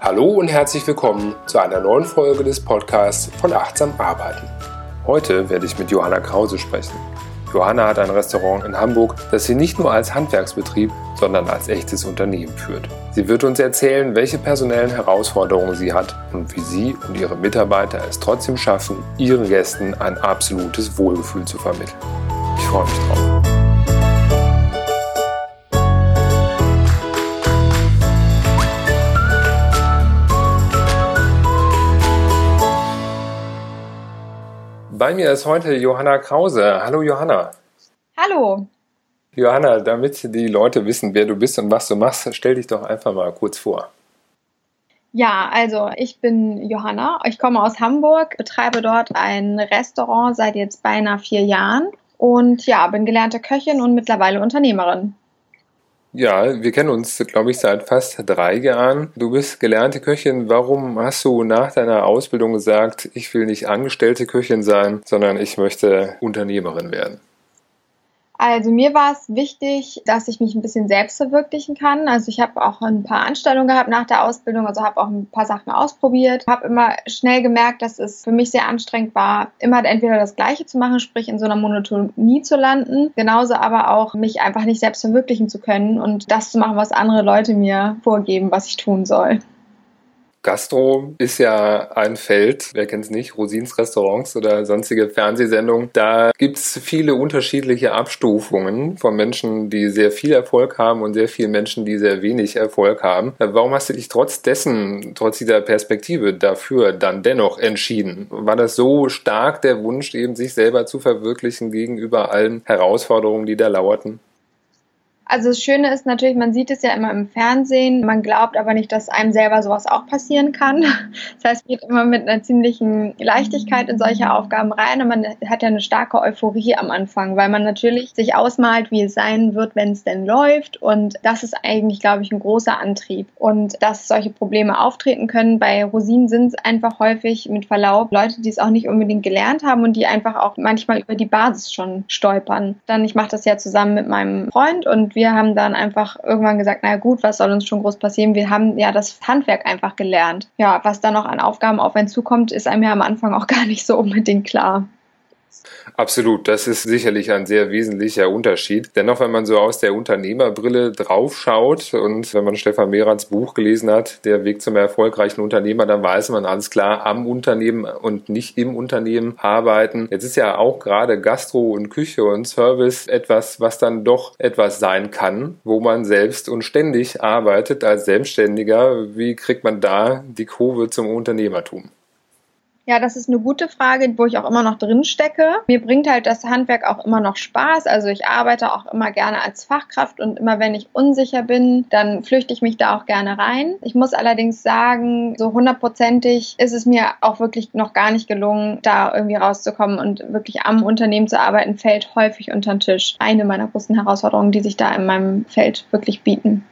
Hallo und herzlich willkommen zu einer neuen Folge des Podcasts von Achtsam Arbeiten. Heute werde ich mit Johanna Krause sprechen. Johanna hat ein Restaurant in Hamburg, das sie nicht nur als Handwerksbetrieb, sondern als echtes Unternehmen führt. Sie wird uns erzählen, welche personellen Herausforderungen sie hat und wie sie und ihre Mitarbeiter es trotzdem schaffen, ihren Gästen ein absolutes Wohlgefühl zu vermitteln. Ich freue mich drauf. Bei mir ist heute Johanna Krause. Hallo Johanna. Hallo. Johanna, damit die Leute wissen, wer du bist und was du machst, stell dich doch einfach mal kurz vor. Ja, also ich bin Johanna. Ich komme aus Hamburg, betreibe dort ein Restaurant seit jetzt beinahe vier Jahren und ja, bin gelernte Köchin und mittlerweile Unternehmerin. Ja, wir kennen uns, glaube ich, seit fast drei Jahren. Du bist gelernte Köchin. Warum hast du nach deiner Ausbildung gesagt, ich will nicht angestellte Köchin sein, sondern ich möchte Unternehmerin werden? Also mir war es wichtig, dass ich mich ein bisschen selbst verwirklichen kann. Also ich habe auch ein paar Anstellungen gehabt nach der Ausbildung, also habe auch ein paar Sachen ausprobiert, habe immer schnell gemerkt, dass es für mich sehr anstrengend war, immer entweder das Gleiche zu machen, sprich in so einer Monotonie zu landen, genauso aber auch mich einfach nicht selbst verwirklichen zu können und das zu machen, was andere Leute mir vorgeben, was ich tun soll. Gastro ist ja ein Feld, wer kennt es nicht, Rosins Restaurants oder sonstige Fernsehsendungen. Da gibt es viele unterschiedliche Abstufungen von Menschen, die sehr viel Erfolg haben und sehr vielen Menschen, die sehr wenig Erfolg haben. Warum hast du dich trotz dessen, trotz dieser Perspektive dafür dann dennoch entschieden? War das so stark der Wunsch, eben sich selber zu verwirklichen gegenüber allen Herausforderungen, die da lauerten? Also das Schöne ist natürlich, man sieht es ja immer im Fernsehen, man glaubt aber nicht, dass einem selber sowas auch passieren kann. Das heißt, man geht immer mit einer ziemlichen Leichtigkeit in solche Aufgaben rein und man hat ja eine starke Euphorie am Anfang, weil man natürlich sich ausmalt, wie es sein wird, wenn es denn läuft und das ist eigentlich, glaube ich, ein großer Antrieb und dass solche Probleme auftreten können. Bei Rosinen sind es einfach häufig mit Verlaub Leute, die es auch nicht unbedingt gelernt haben und die einfach auch manchmal über die Basis schon stolpern. Dann, ich mache das ja zusammen mit meinem Freund und wir wir haben dann einfach irgendwann gesagt, na gut, was soll uns schon groß passieren? Wir haben ja das Handwerk einfach gelernt. Ja, was da noch an Aufgaben auf einen zukommt, ist einem ja am Anfang auch gar nicht so unbedingt klar. Absolut, das ist sicherlich ein sehr wesentlicher Unterschied. Dennoch, wenn man so aus der Unternehmerbrille draufschaut und wenn man Stefan Mehrans Buch gelesen hat, Der Weg zum erfolgreichen Unternehmer, dann weiß man alles klar, am Unternehmen und nicht im Unternehmen arbeiten. Jetzt ist ja auch gerade Gastro und Küche und Service etwas, was dann doch etwas sein kann, wo man selbst und ständig arbeitet als Selbstständiger. Wie kriegt man da die Kurve zum Unternehmertum? Ja, das ist eine gute Frage, wo ich auch immer noch drin stecke. Mir bringt halt das Handwerk auch immer noch Spaß. Also ich arbeite auch immer gerne als Fachkraft und immer wenn ich unsicher bin, dann flüchte ich mich da auch gerne rein. Ich muss allerdings sagen, so hundertprozentig ist es mir auch wirklich noch gar nicht gelungen, da irgendwie rauszukommen und wirklich am Unternehmen zu arbeiten, fällt häufig unter den Tisch. Eine meiner großen Herausforderungen, die sich da in meinem Feld wirklich bieten.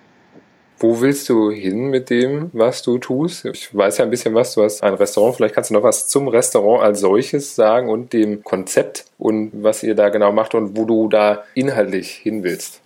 Wo willst du hin mit dem, was du tust? Ich weiß ja ein bisschen was, du hast ein Restaurant, vielleicht kannst du noch was zum Restaurant als solches sagen und dem Konzept und was ihr da genau macht und wo du da inhaltlich hin willst.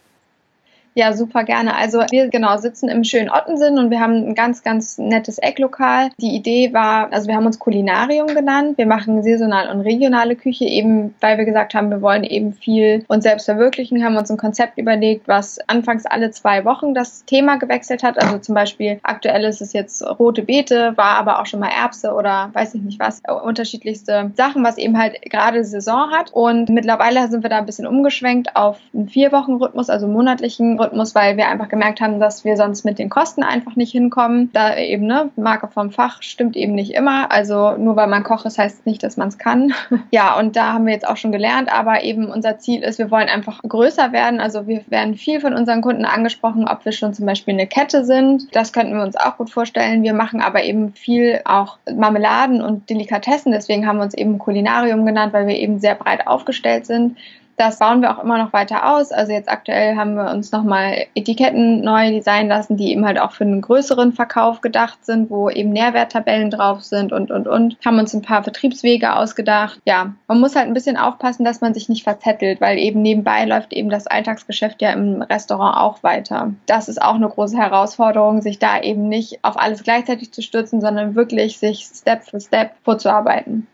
Ja, super gerne. Also wir genau sitzen im schönen Ottensen und wir haben ein ganz, ganz nettes Ecklokal. Die Idee war, also wir haben uns Kulinarium genannt. Wir machen saisonal und regionale Küche, eben weil wir gesagt haben, wir wollen eben viel uns selbst verwirklichen, haben uns ein Konzept überlegt, was anfangs alle zwei Wochen das Thema gewechselt hat. Also zum Beispiel aktuell ist es jetzt rote Beete, war aber auch schon mal Erbse oder weiß ich nicht was, unterschiedlichste Sachen, was eben halt gerade Saison hat. Und mittlerweile sind wir da ein bisschen umgeschwenkt auf einen vier Wochen Rhythmus, also monatlichen Rhythmus, weil wir einfach gemerkt haben, dass wir sonst mit den Kosten einfach nicht hinkommen. Da eben, ne, Marke vom Fach stimmt eben nicht immer. Also nur weil man Koch ist, heißt nicht, dass man es kann. ja, und da haben wir jetzt auch schon gelernt, aber eben unser Ziel ist, wir wollen einfach größer werden. Also wir werden viel von unseren Kunden angesprochen, ob wir schon zum Beispiel eine Kette sind. Das könnten wir uns auch gut vorstellen. Wir machen aber eben viel auch Marmeladen und Delikatessen. Deswegen haben wir uns eben Kulinarium genannt, weil wir eben sehr breit aufgestellt sind. Das bauen wir auch immer noch weiter aus. Also jetzt aktuell haben wir uns nochmal Etiketten neu designen lassen, die eben halt auch für einen größeren Verkauf gedacht sind, wo eben Nährwerttabellen drauf sind und, und, und. Haben uns ein paar Vertriebswege ausgedacht. Ja, man muss halt ein bisschen aufpassen, dass man sich nicht verzettelt, weil eben nebenbei läuft eben das Alltagsgeschäft ja im Restaurant auch weiter. Das ist auch eine große Herausforderung, sich da eben nicht auf alles gleichzeitig zu stürzen, sondern wirklich sich Step für Step vorzuarbeiten.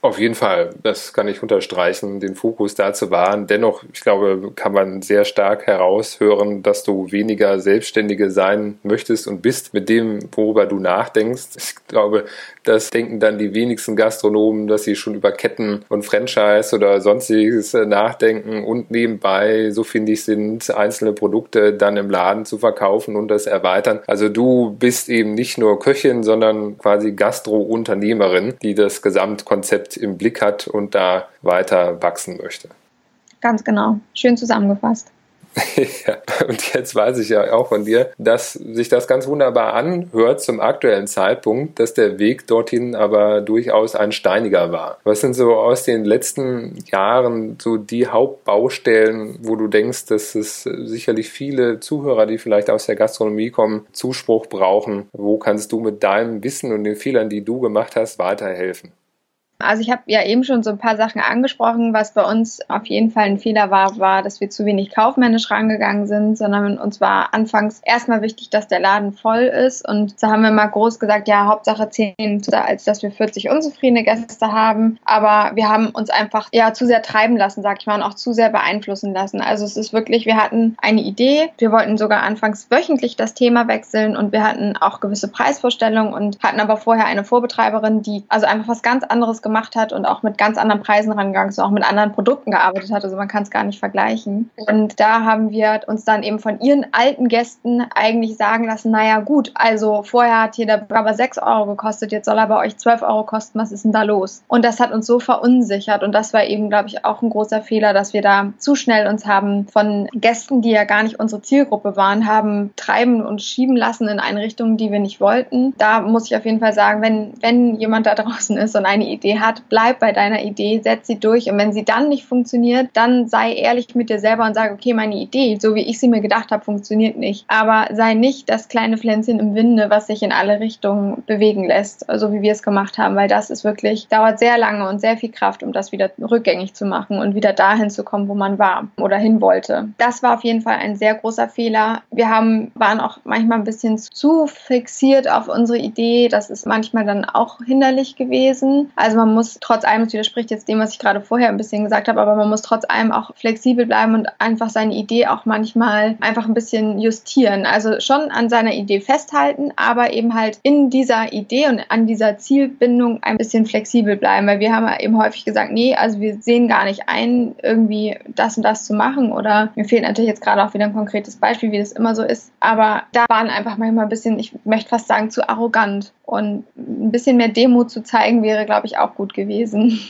Auf jeden Fall, das kann ich unterstreichen, den Fokus da zu wahren. Dennoch, ich glaube, kann man sehr stark heraushören, dass du weniger Selbstständige sein möchtest und bist mit dem, worüber du nachdenkst. Ich glaube, das denken dann die wenigsten Gastronomen, dass sie schon über Ketten und Franchise oder sonstiges nachdenken und nebenbei, so finde ich, sind einzelne Produkte dann im Laden zu verkaufen und das erweitern. Also du bist eben nicht nur Köchin, sondern quasi Gastro-Unternehmerin, die das Gesamtkonzept Konzept im Blick hat und da weiter wachsen möchte. Ganz genau. Schön zusammengefasst. ja, und jetzt weiß ich ja auch von dir, dass sich das ganz wunderbar anhört zum aktuellen Zeitpunkt, dass der Weg dorthin aber durchaus ein steiniger war. Was sind so aus den letzten Jahren so die Hauptbaustellen, wo du denkst, dass es sicherlich viele Zuhörer, die vielleicht aus der Gastronomie kommen, Zuspruch brauchen? Wo kannst du mit deinem Wissen und den Fehlern, die du gemacht hast, weiterhelfen? Also ich habe ja eben schon so ein paar Sachen angesprochen. Was bei uns auf jeden Fall ein Fehler war, war, dass wir zu wenig kaufmännisch rangegangen sind, sondern uns war anfangs erstmal wichtig, dass der Laden voll ist. Und da haben wir mal groß gesagt, ja, Hauptsache 10, als dass wir 40 unzufriedene Gäste haben. Aber wir haben uns einfach ja zu sehr treiben lassen, sag ich mal, und auch zu sehr beeinflussen lassen. Also es ist wirklich, wir hatten eine Idee. Wir wollten sogar anfangs wöchentlich das Thema wechseln und wir hatten auch gewisse Preisvorstellungen und hatten aber vorher eine Vorbetreiberin, die also einfach was ganz anderes gemacht hat und auch mit ganz anderen Preisen rangegangen ist, auch mit anderen Produkten gearbeitet hat. Also man kann es gar nicht vergleichen. Und da haben wir uns dann eben von ihren alten Gästen eigentlich sagen lassen, naja gut, also vorher hat hier der Burger 6 Euro gekostet, jetzt soll er bei euch 12 Euro kosten, was ist denn da los? Und das hat uns so verunsichert und das war eben, glaube ich, auch ein großer Fehler, dass wir da zu schnell uns haben von Gästen, die ja gar nicht unsere Zielgruppe waren, haben treiben und schieben lassen in eine Richtung, die wir nicht wollten. Da muss ich auf jeden Fall sagen, wenn, wenn jemand da draußen ist und eine Idee hat, bleib bei deiner Idee, setz sie durch. Und wenn sie dann nicht funktioniert, dann sei ehrlich mit dir selber und sag, okay, meine Idee, so wie ich sie mir gedacht habe, funktioniert nicht. Aber sei nicht das kleine Pflänzchen im Winde, was sich in alle Richtungen bewegen lässt, so wie wir es gemacht haben, weil das ist wirklich, dauert sehr lange und sehr viel Kraft, um das wieder rückgängig zu machen und wieder dahin zu kommen, wo man war oder hin wollte. Das war auf jeden Fall ein sehr großer Fehler. Wir haben, waren auch manchmal ein bisschen zu fixiert auf unsere Idee. Das ist manchmal dann auch hinderlich gewesen. Also man muss trotz allem, es widerspricht jetzt dem, was ich gerade vorher ein bisschen gesagt habe, aber man muss trotz allem auch flexibel bleiben und einfach seine Idee auch manchmal einfach ein bisschen justieren. Also schon an seiner Idee festhalten, aber eben halt in dieser Idee und an dieser Zielbindung ein bisschen flexibel bleiben, weil wir haben ja eben häufig gesagt, nee, also wir sehen gar nicht ein, irgendwie das und das zu machen. Oder mir fehlt natürlich jetzt gerade auch wieder ein konkretes Beispiel, wie das immer so ist, aber da waren einfach manchmal ein bisschen, ich möchte fast sagen, zu arrogant. Und ein bisschen mehr Demut zu zeigen wäre, glaube ich, auch gut gewesen.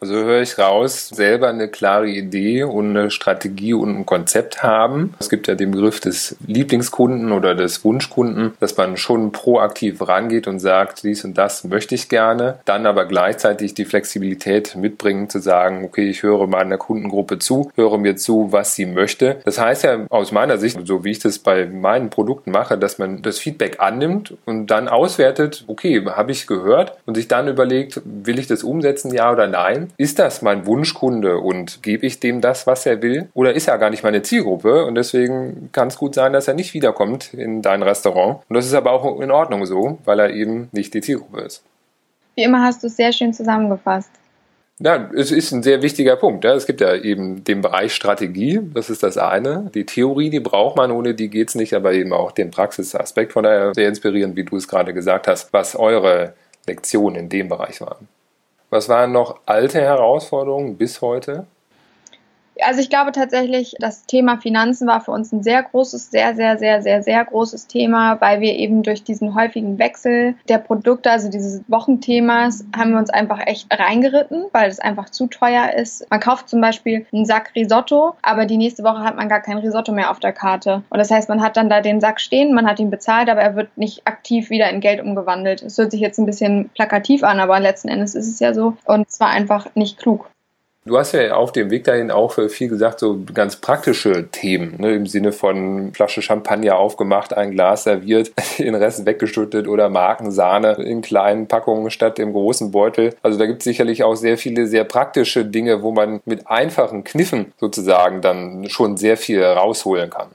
Also höre ich raus, selber eine klare Idee und eine Strategie und ein Konzept haben. Es gibt ja den Begriff des Lieblingskunden oder des Wunschkunden, dass man schon proaktiv rangeht und sagt, dies und das möchte ich gerne, dann aber gleichzeitig die Flexibilität mitbringen zu sagen, okay, ich höre meiner Kundengruppe zu, höre mir zu, was sie möchte. Das heißt ja aus meiner Sicht, so wie ich das bei meinen Produkten mache, dass man das Feedback annimmt und dann auswertet, okay, habe ich gehört und sich dann überlegt, will ich das umsetzen, ja oder nein? Ist das mein Wunschkunde und gebe ich dem das, was er will? Oder ist er gar nicht meine Zielgruppe und deswegen kann es gut sein, dass er nicht wiederkommt in dein Restaurant. Und das ist aber auch in Ordnung so, weil er eben nicht die Zielgruppe ist. Wie immer hast du es sehr schön zusammengefasst. Ja, es ist ein sehr wichtiger Punkt. Es gibt ja eben den Bereich Strategie, das ist das eine. Die Theorie, die braucht man, ohne die geht es nicht, aber eben auch den Praxisaspekt. Von daher sehr inspirierend, wie du es gerade gesagt hast, was eure Lektionen in dem Bereich waren. Was waren noch alte Herausforderungen bis heute? Also ich glaube tatsächlich, das Thema Finanzen war für uns ein sehr großes, sehr, sehr, sehr, sehr, sehr großes Thema, weil wir eben durch diesen häufigen Wechsel der Produkte, also dieses Wochenthemas, haben wir uns einfach echt reingeritten, weil es einfach zu teuer ist. Man kauft zum Beispiel einen Sack Risotto, aber die nächste Woche hat man gar kein Risotto mehr auf der Karte. Und das heißt, man hat dann da den Sack stehen, man hat ihn bezahlt, aber er wird nicht aktiv wieder in Geld umgewandelt. Es hört sich jetzt ein bisschen plakativ an, aber letzten Endes ist es ja so. Und es war einfach nicht klug. Du hast ja auf dem Weg dahin auch viel gesagt, so ganz praktische Themen, ne, im Sinne von Flasche Champagner aufgemacht, ein Glas serviert, den Rest weggeschüttet oder Markensahne in kleinen Packungen statt im großen Beutel. Also da gibt es sicherlich auch sehr viele sehr praktische Dinge, wo man mit einfachen Kniffen sozusagen dann schon sehr viel rausholen kann.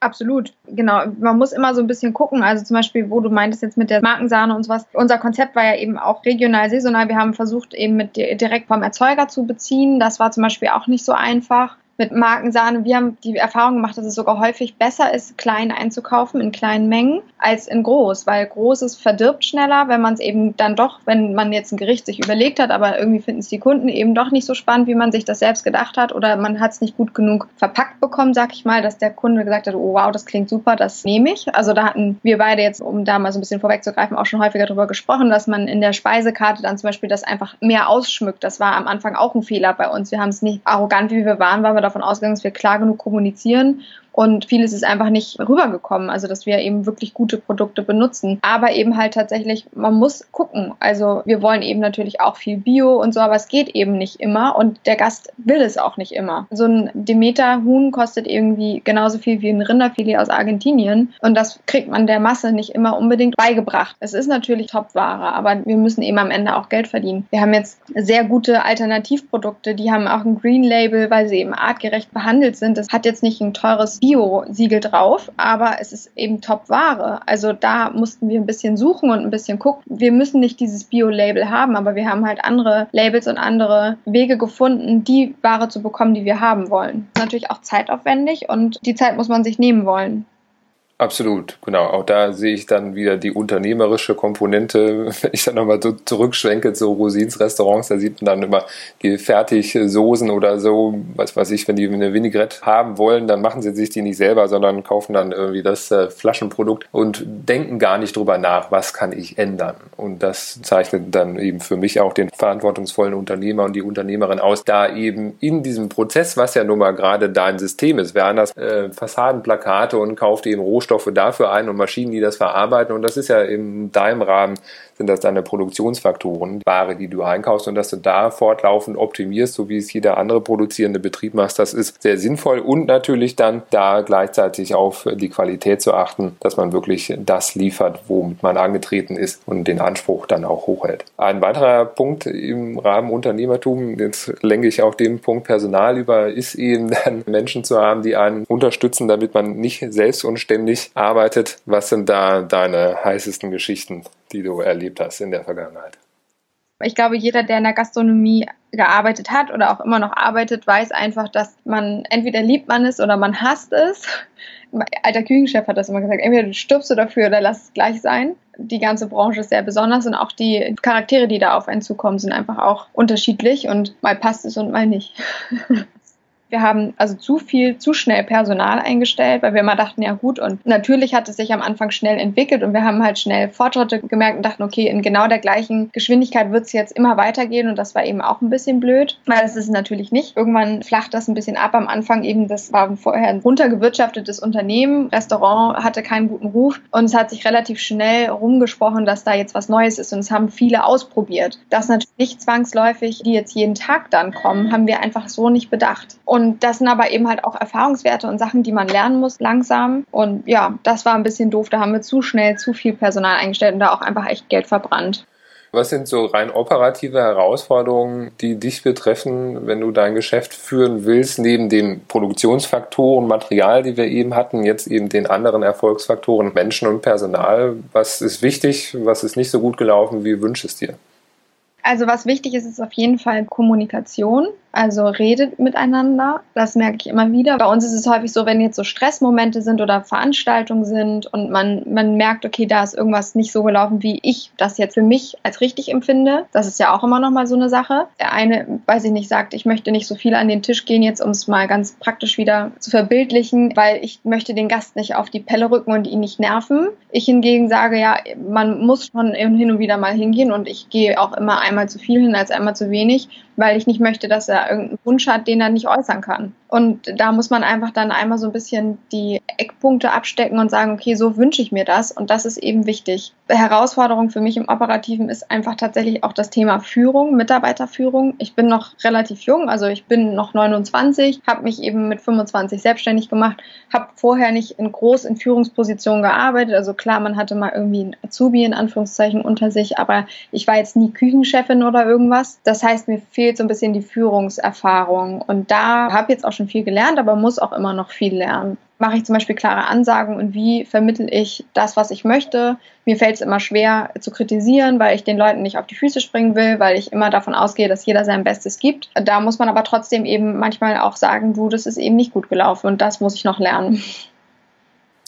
Absolut, genau. Man muss immer so ein bisschen gucken. Also zum Beispiel, wo du meintest jetzt mit der Markensahne und sowas. Unser Konzept war ja eben auch regional, saisonal. Wir haben versucht, eben mit direkt vom Erzeuger zu beziehen. Das war zum Beispiel auch nicht so einfach mit Markensahne. Wir haben die Erfahrung gemacht, dass es sogar häufig besser ist, klein einzukaufen in kleinen Mengen als in groß, weil großes verdirbt schneller, wenn man es eben dann doch, wenn man jetzt ein Gericht sich überlegt hat, aber irgendwie finden es die Kunden eben doch nicht so spannend, wie man sich das selbst gedacht hat oder man hat es nicht gut genug verpackt bekommen, sag ich mal, dass der Kunde gesagt hat, oh wow, das klingt super, das nehme ich. Also da hatten wir beide jetzt, um da mal so ein bisschen vorwegzugreifen, auch schon häufiger darüber gesprochen, dass man in der Speisekarte dann zum Beispiel das einfach mehr ausschmückt. Das war am Anfang auch ein Fehler bei uns. Wir haben es nicht arrogant, wie wir waren, weil wir davon ausgegangen, dass wir klar genug kommunizieren und vieles ist einfach nicht rübergekommen, also dass wir eben wirklich gute Produkte benutzen. Aber eben halt tatsächlich, man muss gucken. Also wir wollen eben natürlich auch viel Bio und so, aber es geht eben nicht immer und der Gast will es auch nicht immer. So ein Demeter-Huhn kostet irgendwie genauso viel wie ein Rinderfilet aus Argentinien und das kriegt man der Masse nicht immer unbedingt beigebracht. Es ist natürlich Topware, aber wir müssen eben am Ende auch Geld verdienen. Wir haben jetzt sehr gute Alternativprodukte, die haben auch ein Green Label, weil sie eben artgerecht behandelt sind. Das hat jetzt nicht ein teures Bio-Siegel drauf, aber es ist eben Top-Ware. Also da mussten wir ein bisschen suchen und ein bisschen gucken. Wir müssen nicht dieses Bio-Label haben, aber wir haben halt andere Labels und andere Wege gefunden, die Ware zu bekommen, die wir haben wollen. Das ist natürlich auch zeitaufwendig und die Zeit muss man sich nehmen wollen. Absolut, genau. Auch da sehe ich dann wieder die unternehmerische Komponente. Wenn ich dann nochmal so zurückschwenke zu Rosins Restaurants, da sieht man dann immer die Fertigsoßen oder so, was weiß ich, wenn die eine Vinaigrette haben wollen, dann machen sie sich die nicht selber, sondern kaufen dann irgendwie das äh, Flaschenprodukt und denken gar nicht drüber nach, was kann ich ändern. Und das zeichnet dann eben für mich auch den verantwortungsvollen Unternehmer und die Unternehmerin aus, da eben in diesem Prozess, was ja nun mal gerade dein System ist, wer anders äh, Fassadenplakate und kauft eben Rohstoffe Rohstoffe dafür ein und Maschinen, die das verarbeiten. Und das ist ja in deinem Rahmen sind das deine Produktionsfaktoren, Ware, die du einkaufst und dass du da fortlaufend optimierst, so wie es jeder andere produzierende Betrieb macht, das ist sehr sinnvoll und natürlich dann da gleichzeitig auf die Qualität zu achten, dass man wirklich das liefert, womit man angetreten ist und den Anspruch dann auch hochhält. Ein weiterer Punkt im Rahmen Unternehmertum, jetzt lenke ich auch den Punkt Personal über, ist eben dann Menschen zu haben, die einen unterstützen, damit man nicht selbst und ständig arbeitet. Was sind da deine heißesten Geschichten? Die du erlebt hast in der Vergangenheit? Ich glaube, jeder, der in der Gastronomie gearbeitet hat oder auch immer noch arbeitet, weiß einfach, dass man entweder liebt man es oder man hasst es. Mein alter Küchenchef hat das immer gesagt, entweder du stirbst du dafür oder lass es gleich sein. Die ganze Branche ist sehr besonders und auch die Charaktere, die da auf einen zukommen, sind einfach auch unterschiedlich und mal passt es und mal nicht. Wir haben also zu viel, zu schnell Personal eingestellt, weil wir immer dachten, ja gut, und natürlich hat es sich am Anfang schnell entwickelt und wir haben halt schnell Fortschritte gemerkt und dachten, okay, in genau der gleichen Geschwindigkeit wird es jetzt immer weitergehen und das war eben auch ein bisschen blöd, weil das ist natürlich nicht. Irgendwann flacht das ein bisschen ab am Anfang eben, das war vorher ein runtergewirtschaftetes Unternehmen, Restaurant hatte keinen guten Ruf und es hat sich relativ schnell rumgesprochen, dass da jetzt was Neues ist und es haben viele ausprobiert. Das natürlich nicht zwangsläufig, die jetzt jeden Tag dann kommen, haben wir einfach so nicht bedacht. Und und das sind aber eben halt auch Erfahrungswerte und Sachen, die man lernen muss langsam. Und ja, das war ein bisschen doof. Da haben wir zu schnell zu viel Personal eingestellt und da auch einfach echt Geld verbrannt. Was sind so rein operative Herausforderungen, die dich betreffen, wenn du dein Geschäft führen willst, neben den Produktionsfaktoren, Material, die wir eben hatten, jetzt eben den anderen Erfolgsfaktoren Menschen und Personal? Was ist wichtig? Was ist nicht so gut gelaufen? Wie wünschst du es dir? Also was wichtig ist, ist auf jeden Fall Kommunikation. Also redet miteinander. Das merke ich immer wieder. Bei uns ist es häufig so, wenn jetzt so Stressmomente sind oder Veranstaltungen sind und man, man merkt, okay, da ist irgendwas nicht so gelaufen, wie ich das jetzt für mich als richtig empfinde. Das ist ja auch immer noch mal so eine Sache. Der eine, weiß ich nicht, sagt, ich möchte nicht so viel an den Tisch gehen, jetzt um es mal ganz praktisch wieder zu verbildlichen, weil ich möchte den Gast nicht auf die Pelle rücken und ihn nicht nerven. Ich hingegen sage, ja, man muss schon hin und wieder mal hingehen und ich gehe auch immer einmal zu viel hin als einmal zu wenig weil ich nicht möchte, dass er irgendeinen Wunsch hat, den er nicht äußern kann. Und da muss man einfach dann einmal so ein bisschen die Eckpunkte abstecken und sagen, okay, so wünsche ich mir das und das ist eben wichtig. Herausforderung für mich im Operativen ist einfach tatsächlich auch das Thema Führung, Mitarbeiterführung. Ich bin noch relativ jung, also ich bin noch 29, habe mich eben mit 25 selbstständig gemacht, habe vorher nicht in groß in Führungspositionen gearbeitet. Also klar, man hatte mal irgendwie ein Azubi in Anführungszeichen unter sich, aber ich war jetzt nie Küchenchefin oder irgendwas. Das heißt, mir fehlt so ein bisschen die Führungserfahrung und da habe jetzt auch schon viel gelernt, aber muss auch immer noch viel lernen. Mache ich zum Beispiel klare Ansagen und wie vermittel ich das, was ich möchte? Mir fällt es immer schwer zu kritisieren, weil ich den Leuten nicht auf die Füße springen will, weil ich immer davon ausgehe, dass jeder sein Bestes gibt. Da muss man aber trotzdem eben manchmal auch sagen, du, das ist eben nicht gut gelaufen und das muss ich noch lernen.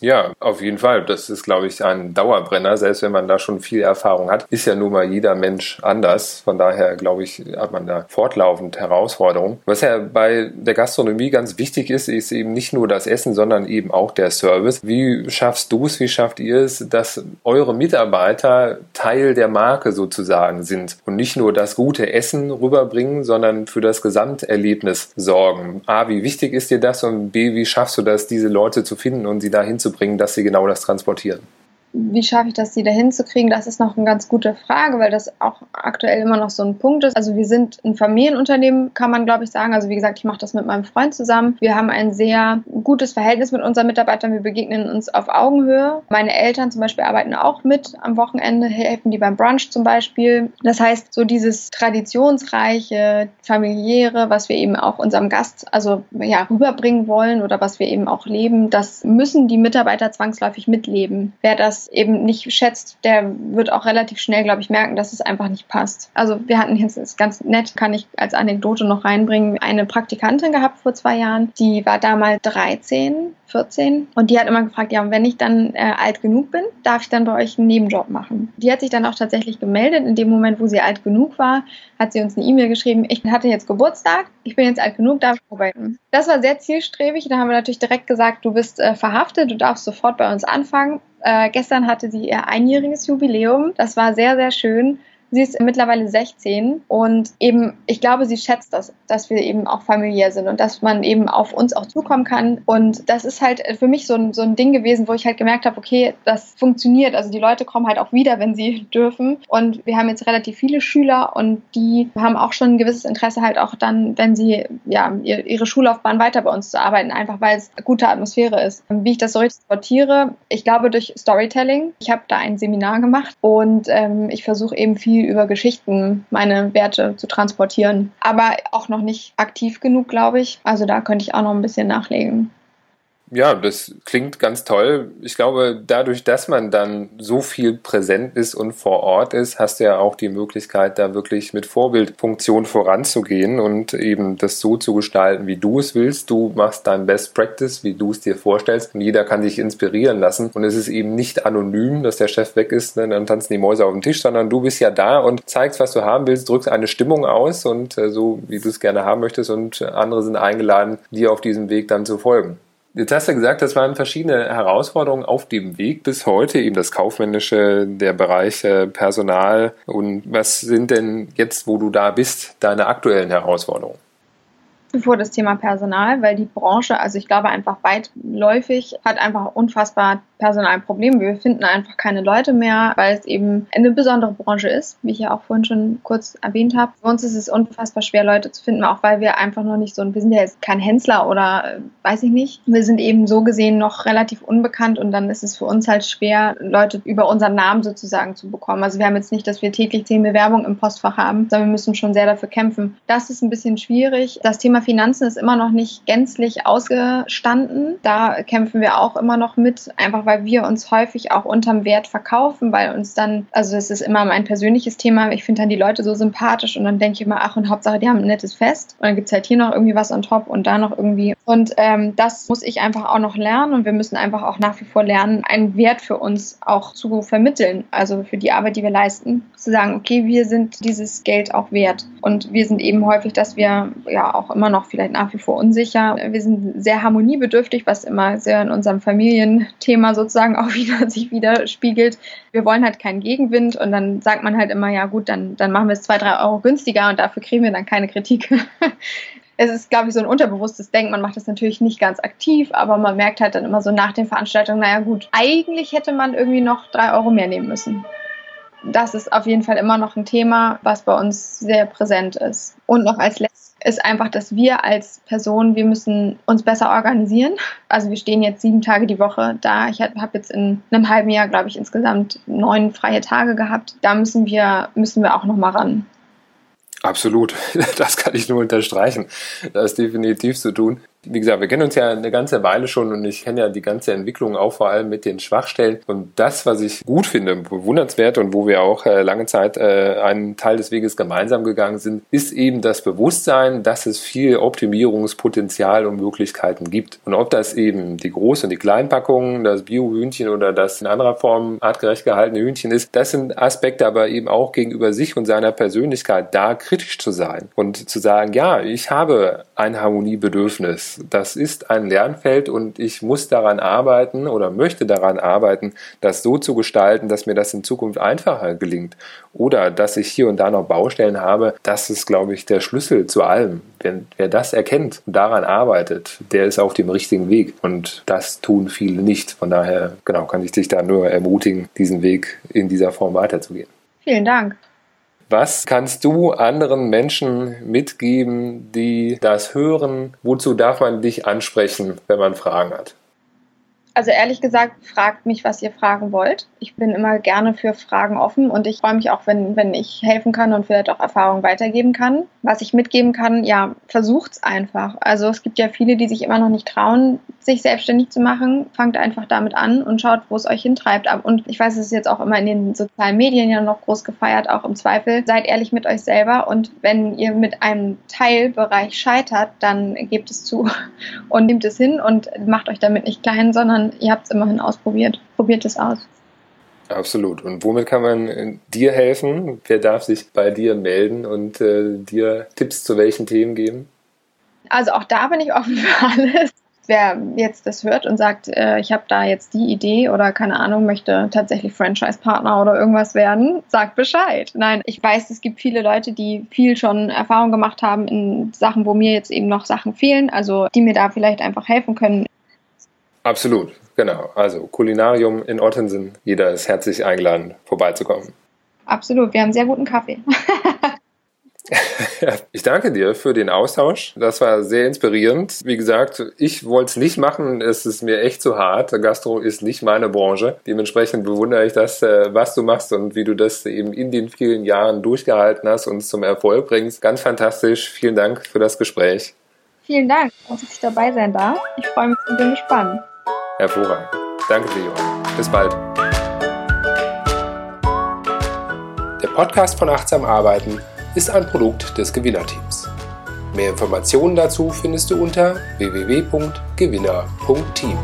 Ja, auf jeden Fall. Das ist, glaube ich, ein Dauerbrenner, selbst wenn man da schon viel Erfahrung hat. Ist ja nun mal jeder Mensch anders. Von daher, glaube ich, hat man da fortlaufend Herausforderungen. Was ja bei der Gastronomie ganz wichtig ist, ist eben nicht nur das Essen, sondern eben auch der Service. Wie schaffst du es, wie schafft ihr es, dass eure Mitarbeiter Teil der Marke sozusagen sind und nicht nur das gute Essen rüberbringen, sondern für das Gesamterlebnis sorgen? A, wie wichtig ist dir das und B, wie schaffst du das, diese Leute zu finden und sie dahin zu bringen, dass sie genau das transportieren? Wie schaffe ich das, die dahin zu kriegen? Das ist noch eine ganz gute Frage, weil das auch aktuell immer noch so ein Punkt ist. Also wir sind ein Familienunternehmen, kann man glaube ich sagen. Also wie gesagt, ich mache das mit meinem Freund zusammen. Wir haben ein sehr gutes Verhältnis mit unseren Mitarbeitern. Wir begegnen uns auf Augenhöhe. Meine Eltern zum Beispiel arbeiten auch mit am Wochenende, helfen die beim Brunch zum Beispiel. Das heißt, so dieses traditionsreiche, familiäre, was wir eben auch unserem Gast also ja rüberbringen wollen oder was wir eben auch leben, das müssen die Mitarbeiter zwangsläufig mitleben. Wer das eben nicht schätzt, der wird auch relativ schnell, glaube ich, merken, dass es einfach nicht passt. Also wir hatten jetzt, ist ganz nett, kann ich als Anekdote noch reinbringen, eine Praktikantin gehabt vor zwei Jahren, die war damals 13, 14 und die hat immer gefragt, ja, und wenn ich dann äh, alt genug bin, darf ich dann bei euch einen Nebenjob machen? Die hat sich dann auch tatsächlich gemeldet. In dem Moment, wo sie alt genug war, hat sie uns eine E-Mail geschrieben, ich hatte jetzt Geburtstag, ich bin jetzt alt genug, darf ich arbeiten. Das war sehr zielstrebig. Da haben wir natürlich direkt gesagt, du bist äh, verhaftet, du darfst sofort bei uns anfangen. Äh, gestern hatte sie ihr einjähriges Jubiläum. Das war sehr, sehr schön. Sie ist mittlerweile 16 und eben, ich glaube, sie schätzt das, dass wir eben auch familiär sind und dass man eben auf uns auch zukommen kann. Und das ist halt für mich so ein, so ein Ding gewesen, wo ich halt gemerkt habe, okay, das funktioniert. Also die Leute kommen halt auch wieder, wenn sie dürfen. Und wir haben jetzt relativ viele Schüler und die haben auch schon ein gewisses Interesse halt auch dann, wenn sie ja ihre Schullaufbahn weiter bei uns zu arbeiten, einfach weil es gute Atmosphäre ist. Wie ich das so richtig sortiere, ich glaube durch Storytelling. Ich habe da ein Seminar gemacht und ähm, ich versuche eben viel viel über Geschichten meine Werte zu transportieren. Aber auch noch nicht aktiv genug, glaube ich. Also da könnte ich auch noch ein bisschen nachlegen. Ja, das klingt ganz toll. Ich glaube, dadurch, dass man dann so viel präsent ist und vor Ort ist, hast du ja auch die Möglichkeit, da wirklich mit Vorbildfunktion voranzugehen und eben das so zu gestalten, wie du es willst. Du machst dein Best Practice, wie du es dir vorstellst und jeder kann sich inspirieren lassen. Und es ist eben nicht anonym, dass der Chef weg ist, ne, dann tanzen die Mäuse auf dem Tisch, sondern du bist ja da und zeigst, was du haben willst, drückst eine Stimmung aus und äh, so, wie du es gerne haben möchtest und andere sind eingeladen, dir auf diesem Weg dann zu folgen. Jetzt hast du gesagt, das waren verschiedene Herausforderungen auf dem Weg bis heute, eben das Kaufmännische, der Bereich Personal. Und was sind denn jetzt, wo du da bist, deine aktuellen Herausforderungen? Vor das Thema Personal, weil die Branche, also ich glaube einfach weitläufig, hat einfach unfassbar Personalprobleme. Wir finden einfach keine Leute mehr, weil es eben eine besondere Branche ist, wie ich ja auch vorhin schon kurz erwähnt habe. Für uns ist es unfassbar schwer, Leute zu finden, auch weil wir einfach noch nicht so, wir sind ja jetzt kein Händler oder äh, weiß ich nicht. Wir sind eben so gesehen noch relativ unbekannt und dann ist es für uns halt schwer, Leute über unseren Namen sozusagen zu bekommen. Also wir haben jetzt nicht, dass wir täglich zehn Bewerbungen im Postfach haben, sondern wir müssen schon sehr dafür kämpfen. Das ist ein bisschen schwierig. Das Thema Finanzen ist immer noch nicht gänzlich ausgestanden. Da kämpfen wir auch immer noch mit, einfach weil wir uns häufig auch unterm Wert verkaufen, weil uns dann, also es ist immer mein persönliches Thema, ich finde dann die Leute so sympathisch und dann denke ich immer, ach und Hauptsache, die haben ein nettes Fest und dann gibt es halt hier noch irgendwie was on top und da noch irgendwie. Und ähm, das muss ich einfach auch noch lernen und wir müssen einfach auch nach wie vor lernen, einen Wert für uns auch zu vermitteln, also für die Arbeit, die wir leisten, zu sagen, okay, wir sind dieses Geld auch wert und wir sind eben häufig, dass wir ja auch immer immer noch vielleicht nach wie vor unsicher. Wir sind sehr harmoniebedürftig, was immer sehr in unserem Familienthema sozusagen auch wieder sich widerspiegelt. Wir wollen halt keinen Gegenwind und dann sagt man halt immer, ja gut, dann, dann machen wir es zwei, drei Euro günstiger und dafür kriegen wir dann keine Kritik. es ist, glaube ich, so ein unterbewusstes Denken. Man macht das natürlich nicht ganz aktiv, aber man merkt halt dann immer so nach den Veranstaltungen, naja gut, eigentlich hätte man irgendwie noch drei Euro mehr nehmen müssen das ist auf jeden Fall immer noch ein Thema, was bei uns sehr präsent ist. Und noch als letztes ist einfach, dass wir als Person, wir müssen uns besser organisieren. Also wir stehen jetzt sieben Tage die Woche da. Ich habe jetzt in einem halben Jahr, glaube ich, insgesamt neun freie Tage gehabt. Da müssen wir, müssen wir auch noch mal ran. Absolut, das kann ich nur unterstreichen. Das ist definitiv zu tun wie gesagt, wir kennen uns ja eine ganze Weile schon und ich kenne ja die ganze Entwicklung auch vor allem mit den Schwachstellen. Und das, was ich gut finde, bewundernswert und wo wir auch äh, lange Zeit äh, einen Teil des Weges gemeinsam gegangen sind, ist eben das Bewusstsein, dass es viel Optimierungspotenzial und Möglichkeiten gibt. Und ob das eben die Groß- und die Kleinpackungen, das Bio-Hühnchen oder das in anderer Form artgerecht gehaltene Hühnchen ist, das sind Aspekte aber eben auch gegenüber sich und seiner Persönlichkeit da kritisch zu sein und zu sagen, ja, ich habe ein Harmoniebedürfnis das ist ein Lernfeld und ich muss daran arbeiten oder möchte daran arbeiten, das so zu gestalten, dass mir das in Zukunft einfacher gelingt. Oder dass ich hier und da noch Baustellen habe, das ist, glaube ich, der Schlüssel zu allem. Wer, wer das erkennt und daran arbeitet, der ist auf dem richtigen Weg. Und das tun viele nicht. Von daher, genau, kann ich dich da nur ermutigen, diesen Weg in dieser Form weiterzugehen. Vielen Dank. Was kannst du anderen Menschen mitgeben, die das hören? Wozu darf man dich ansprechen, wenn man Fragen hat? Also ehrlich gesagt, fragt mich, was ihr fragen wollt. Ich bin immer gerne für Fragen offen und ich freue mich auch, wenn, wenn ich helfen kann und vielleicht auch Erfahrungen weitergeben kann. Was ich mitgeben kann, ja, versucht's einfach. Also es gibt ja viele, die sich immer noch nicht trauen, sich selbstständig zu machen. Fangt einfach damit an und schaut, wo es euch hintreibt. Und ich weiß, es ist jetzt auch immer in den sozialen Medien ja noch groß gefeiert, auch im Zweifel. Seid ehrlich mit euch selber und wenn ihr mit einem Teilbereich scheitert, dann gebt es zu und nehmt es hin und macht euch damit nicht klein, sondern ihr habt es immerhin ausprobiert. Probiert es aus. Absolut. Und womit kann man äh, dir helfen? Wer darf sich bei dir melden und äh, dir Tipps zu welchen Themen geben? Also auch da bin ich offen für alles. Wer jetzt das hört und sagt, äh, ich habe da jetzt die Idee oder keine Ahnung, möchte tatsächlich Franchise-Partner oder irgendwas werden, sagt Bescheid. Nein, ich weiß, es gibt viele Leute, die viel schon Erfahrung gemacht haben in Sachen, wo mir jetzt eben noch Sachen fehlen, also die mir da vielleicht einfach helfen können. Absolut, genau. Also Kulinarium in Ottensen. Jeder ist herzlich eingeladen, vorbeizukommen. Absolut, wir haben sehr guten Kaffee. ich danke dir für den Austausch. Das war sehr inspirierend. Wie gesagt, ich wollte es nicht machen. Es ist mir echt zu hart. Gastro ist nicht meine Branche. Dementsprechend bewundere ich das, äh, was du machst und wie du das eben in den vielen Jahren durchgehalten hast und zum Erfolg bringst. Ganz fantastisch. Vielen Dank für das Gespräch. Vielen Dank, dass ich dabei sein darf. Ich freue mich und bin gespannt. Hervorragend. Danke dir, Johann. Bis bald. Der Podcast von Achtsam Arbeiten ist ein Produkt des Gewinnerteams. Mehr Informationen dazu findest du unter www.gewinner.team.